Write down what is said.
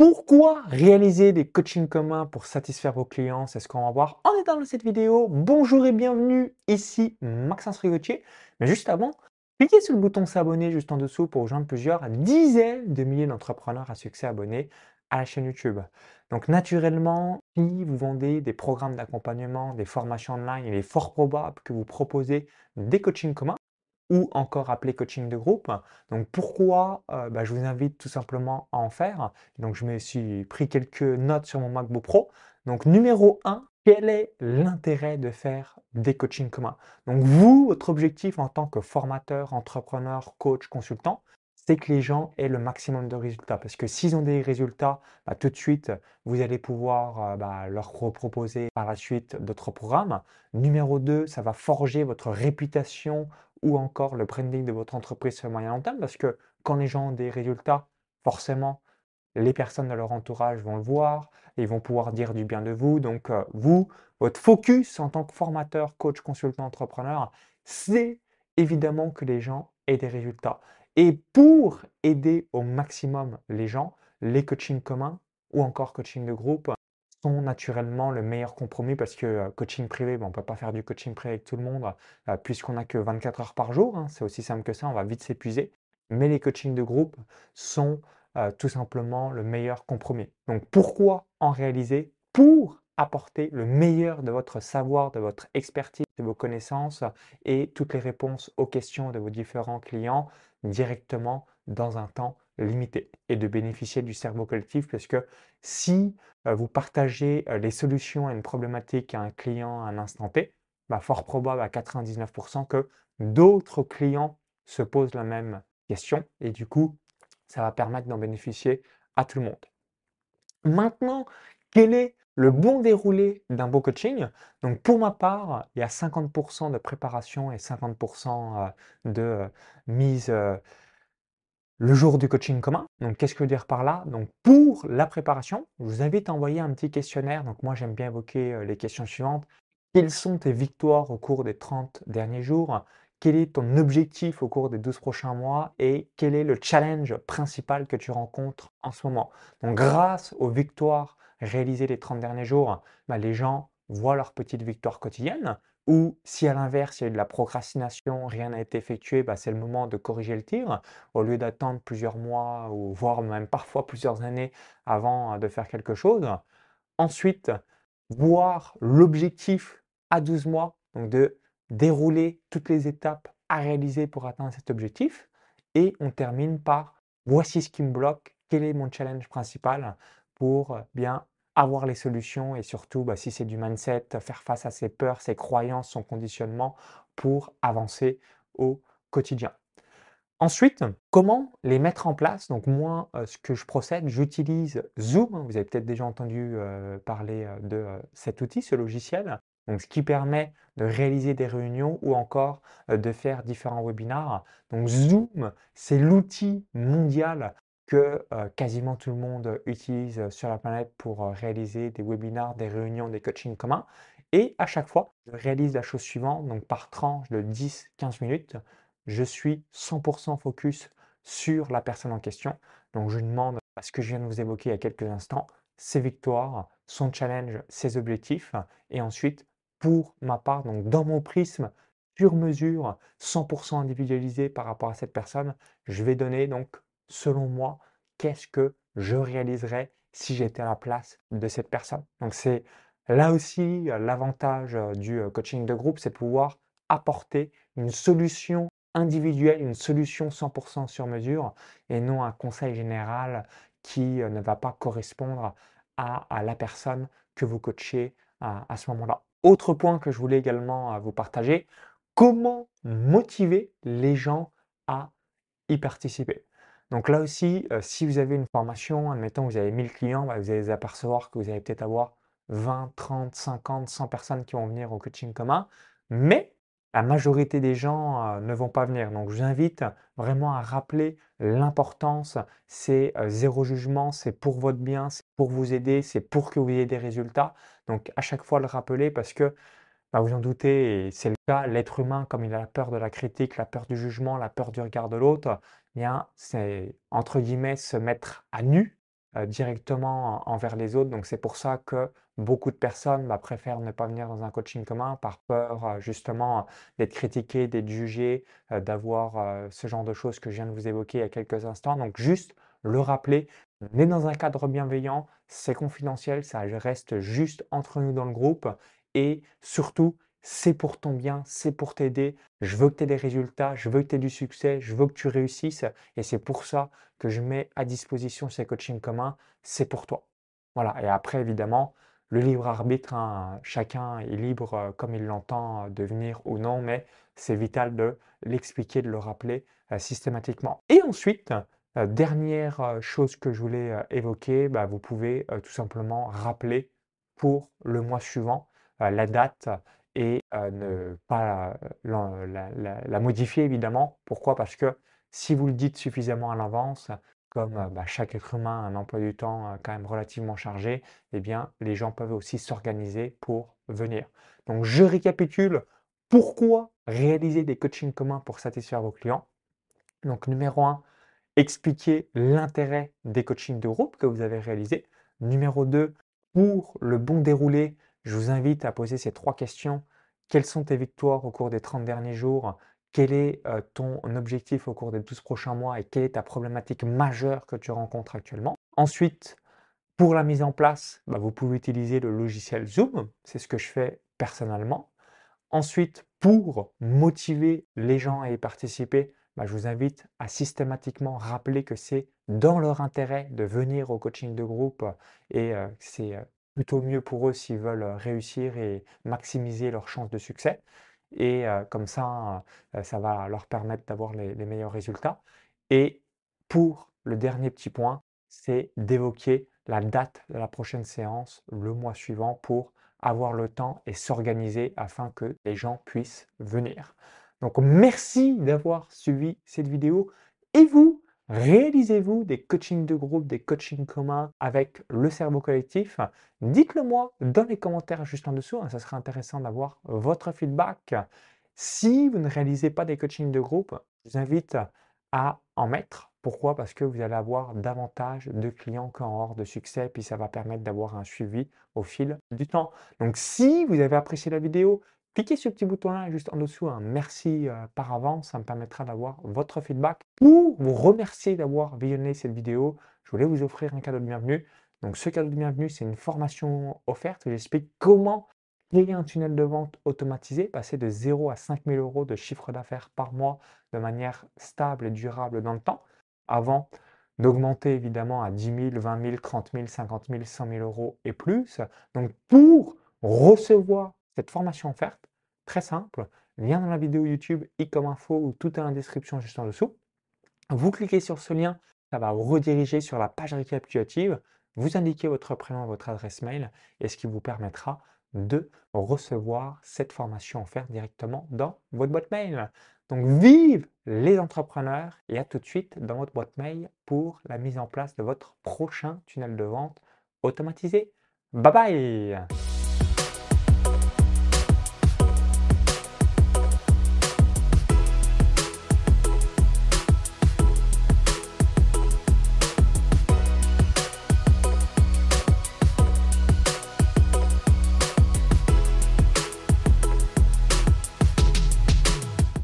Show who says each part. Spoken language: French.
Speaker 1: Pourquoi réaliser des coachings communs pour satisfaire vos clients? C'est ce qu'on va voir en détail dans cette vidéo. Bonjour et bienvenue, ici Maxence Rigotier. Mais juste avant, cliquez sur le bouton s'abonner juste en dessous pour rejoindre plusieurs dizaines de milliers d'entrepreneurs à succès abonnés à la chaîne YouTube. Donc naturellement, si vous vendez des programmes d'accompagnement, des formations online, il est fort probable que vous proposez des coachings communs ou encore appelé coaching de groupe. Donc pourquoi euh, bah, je vous invite tout simplement à en faire. Donc je me suis pris quelques notes sur mon MacBook Pro. Donc numéro 1, quel est l'intérêt de faire des coachings communs? Donc vous, votre objectif en tant que formateur, entrepreneur, coach, consultant, c'est que les gens aient le maximum de résultats. Parce que s'ils ont des résultats, bah, tout de suite, vous allez pouvoir euh, bah, leur proposer par la suite d'autres programmes. Numéro 2, ça va forger votre réputation ou encore le branding de votre entreprise sur le moyen long terme, parce que quand les gens ont des résultats, forcément, les personnes de leur entourage vont le voir, et ils vont pouvoir dire du bien de vous. Donc, euh, vous, votre focus en tant que formateur, coach, consultant, entrepreneur, c'est évidemment que les gens aient des résultats. Et pour aider au maximum les gens, les coachings communs ou encore coaching de groupe sont naturellement le meilleur compromis parce que euh, coaching privé, on ne peut pas faire du coaching privé avec tout le monde euh, puisqu'on n'a que 24 heures par jour. Hein, c'est aussi simple que ça, on va vite s'épuiser. Mais les coachings de groupe sont euh, tout simplement le meilleur compromis. Donc pourquoi en réaliser? Pour apporter le meilleur de votre savoir, de votre expertise, de vos connaissances et toutes les réponses aux questions de vos différents clients directement dans un temps limité et de bénéficier du cerveau collectif parce que si euh, vous partagez euh, les solutions à une problématique à un client à un instant T, bah, fort probable à 99% que d'autres clients se posent la même question et du coup, ça va permettre d'en bénéficier à tout le monde. Maintenant, quel est le bon déroulé d'un beau coaching? Donc pour ma part, il y a 50% de préparation et 50% euh, de mise le jour du coaching commun. Donc, qu'est-ce que je veux dire par là? Donc, pour la préparation, je vous invite à envoyer un petit questionnaire. Donc, moi, j'aime bien évoquer euh, les questions suivantes. Quelles sont tes victoires au cours des 30 derniers jours? Quel est ton objectif au cours des 12 prochains mois Et quel est le challenge principal que tu rencontres en ce moment? Donc, grâce aux victoires réalisées les 30 derniers jours, bah, les gens voient leurs petites victoires quotidiennes. Ou si à l'inverse, il y a eu de la procrastination, rien n'a été effectué, bah, c'est le moment de corriger le tir, au lieu d'attendre plusieurs mois ou voire même parfois plusieurs années avant de faire quelque chose. Ensuite, voir l'objectif à 12 mois, donc de dérouler toutes les étapes à réaliser pour atteindre cet objectif. Et on termine par voici ce qui me bloque, quel est mon challenge principal pour bien avoir les solutions et surtout, bah, si c'est du mindset, faire face à ses peurs, ses croyances, son conditionnement pour avancer au quotidien. Ensuite, comment les mettre en place? Donc moi, euh, ce que je procède, j'utilise Zoom. Vous avez peut-être déjà entendu euh, parler euh, de cet outil, ce logiciel. Donc, ce qui permet de réaliser des réunions ou encore de faire différents webinars. Donc Zoom, c'est l'outil mondial que quasiment tout le monde utilise sur la planète pour réaliser des webinars, des réunions, des coachings communs. Et à chaque fois, je réalise la chose suivante, donc par tranche de 10-15 minutes, je suis 100% focus sur la personne en question. Donc je demande à ce que je viens de vous évoquer il y a quelques instants, ses victoires, son challenge, ses objectifs. Et ensuite, pour ma part, donc dans mon prisme sur mesure, 100% individualisé par rapport à cette personne, je vais donner donc selon moi, qu'est-ce que je réaliserais si j'étais à la place de cette personne. Donc c'est là aussi euh, l'avantage euh, du euh, coaching de groupe, c'est de pouvoir apporter une solution individuelle, une solution 100% sur mesure et non un conseil général qui ne va pas correspondre à, la personne que vous coachez à, à ce moment-là. Autre point que je voulais également vous partager, comment motiver les gens à y participer? Donc là aussi, euh, si vous avez une formation, admettons que vous avez 1000 clients, bah, vous allez apercevoir que vous allez peut-être avoir 20, 30, 50, 100 personnes qui vont venir au coaching commun, mais la majorité des gens ne vont pas venir. Donc je vous invite vraiment à rappeler l'importance, c'est zéro jugement, c'est pour votre bien, c'est pour vous aider, c'est pour que vous ayez des résultats. Donc à chaque fois le rappeler parce que bah, vous en doutez, c'est le cas, l'être humain, comme il a la peur de la critique, la peur du jugement, la peur du regard de l'autre, c'est entre guillemets se mettre à nu euh, directement envers les autres. Donc c'est pour ça que beaucoup de personnes bah, préfèrent ne pas venir dans un coaching commun par peur euh, justement d'être critiqué, d'être jugé, euh, d'avoir ce genre de choses que je viens de vous évoquer il y a quelques instants. Donc juste le rappeler, on est dans un cadre bienveillant, c'est confidentiel, ça reste juste entre nous dans le groupe et surtout, c'est pour ton bien, c'est pour t'aider. Je veux que tu aies des résultats, je veux que tu aies du succès, je veux que tu réussisses. Et c'est pour ça que je mets à disposition ces coachings communs. C'est pour toi. Voilà. Et après, évidemment, le libre arbitre, hein, chacun est libre euh, comme il l'entend de venir ou non, mais c'est vital de l'expliquer, de le rappeler euh, systématiquement. Et ensuite, euh, dernière chose que je voulais évoquer, bah, vous pouvez tout simplement rappeler pour le mois suivant la date et ne pas la, modifier évidemment. Pourquoi? Parce que si vous le dites suffisamment à l'avance, comme bah, chaque être humain a un emploi du temps quand même relativement chargé, eh bien les gens peuvent aussi s'organiser pour venir. Donc je récapitule pourquoi réaliser des coachings communs pour satisfaire vos clients? Donc numéro 1, expliquer l'intérêt des coachings de groupe que vous avez réalisés. Numéro 2, pour le bon déroulé, je vous invite à poser ces trois questions. Quelles sont tes victoires au cours des 30 derniers jours? Quel est euh, ton objectif au cours des 12 prochains mois et quelle est ta problématique majeure que tu rencontres actuellement? Ensuite, pour la mise en place, bah, vous pouvez utiliser le logiciel Zoom. C'est ce que je fais personnellement. Ensuite, pour motiver les gens à y participer, bah, je vous invite à systématiquement rappeler que c'est dans leur intérêt de venir au coaching de groupe et euh, c'est euh, plutôt mieux pour eux s'ils veulent réussir et maximiser leurs chances de succès. Et comme ça, ça va leur permettre d'avoir les, meilleurs résultats. Et pour le dernier petit point, c'est d'évoquer la date de la prochaine séance le mois suivant pour avoir le temps et s'organiser afin que les gens puissent venir. Donc merci d'avoir suivi cette vidéo. Et vous, Réalisez-vous des coachings de groupe, des coachings communs avec le cerveau collectif? Dites-le moi dans les commentaires juste en dessous, hein, ça serait intéressant d'avoir votre feedback. Si vous ne réalisez pas des coachings de groupe, je vous invite à en mettre. Pourquoi? Parce que vous allez avoir davantage de clients qu'en hors de succès, puis ça va permettre d'avoir un suivi au fil du temps. Donc si vous avez apprécié la vidéo, Cliquez sur ce petit bouton-là juste en dessous, un merci euh, par avance, ça me permettra d'avoir votre feedback. Pour vous remercier d'avoir visionné cette vidéo, je voulais vous offrir un cadeau de bienvenue. Donc ce cadeau de bienvenue, c'est une formation offerte. J'explique comment créer un tunnel de vente automatisé, passer de 0 à 5 000 euros de chiffre d'affaires par mois de manière stable et durable dans le temps, avant d'augmenter évidemment à 10 000, 20 000, 30 000, 50 000, 100 000 euros et plus. Donc pour recevoir cette formation offerte, très simple, lien dans la vidéo YouTube, i comme info ou tout est la description juste en dessous. Vous cliquez sur ce lien, ça va vous rediriger sur la page récapitulative, vous indiquez votre prénom votre adresse mail et ce qui vous permettra de recevoir cette formation offerte directement dans votre boîte mail. Donc vive les entrepreneurs et à tout de suite dans votre boîte mail pour la mise en place de votre prochain tunnel de vente automatisé. Bye bye